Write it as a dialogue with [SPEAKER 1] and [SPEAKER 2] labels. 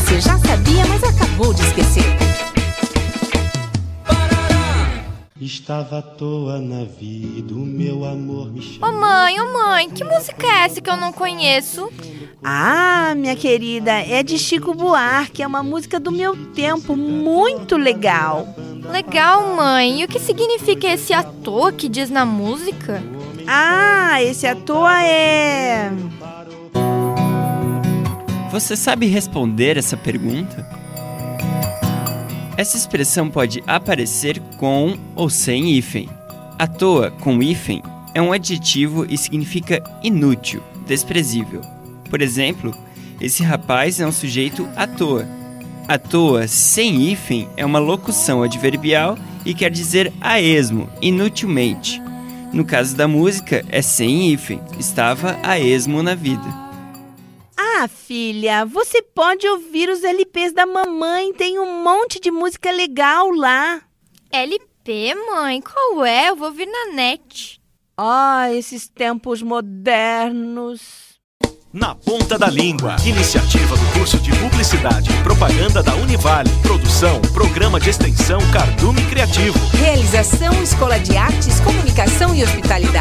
[SPEAKER 1] você já sabia, mas acabou de esquecer. Estava à toa na vida, o meu amor me chamou.
[SPEAKER 2] Ô oh, mãe, ô oh, mãe, que música é essa que eu não conheço?
[SPEAKER 3] Ah, minha querida, é de Chico Buarque, é uma música do meu tempo, muito legal.
[SPEAKER 2] Legal, mãe. E o que significa esse à toa que diz na música?
[SPEAKER 3] Ah, esse à toa é.
[SPEAKER 4] Você sabe responder essa pergunta? Essa expressão pode aparecer com ou sem hífen. À toa com hífen é um adjetivo e significa inútil, desprezível. Por exemplo, esse rapaz é um sujeito à toa. À toa sem hífen é uma locução adverbial e quer dizer a esmo, inutilmente. No caso da música, é sem hífen, estava a esmo na vida.
[SPEAKER 3] Ah, filha, você pode ouvir os LPs da mamãe, tem um monte de música legal lá.
[SPEAKER 2] LP, mãe? Qual é? Eu vou vir na net.
[SPEAKER 3] Ah, esses tempos modernos.
[SPEAKER 5] Na Ponta da Língua. Iniciativa do curso de Publicidade e Propaganda da Univale. Produção, Programa de Extensão Cardume Criativo.
[SPEAKER 6] Realização Escola de Artes, Comunicação e Hospitalidade.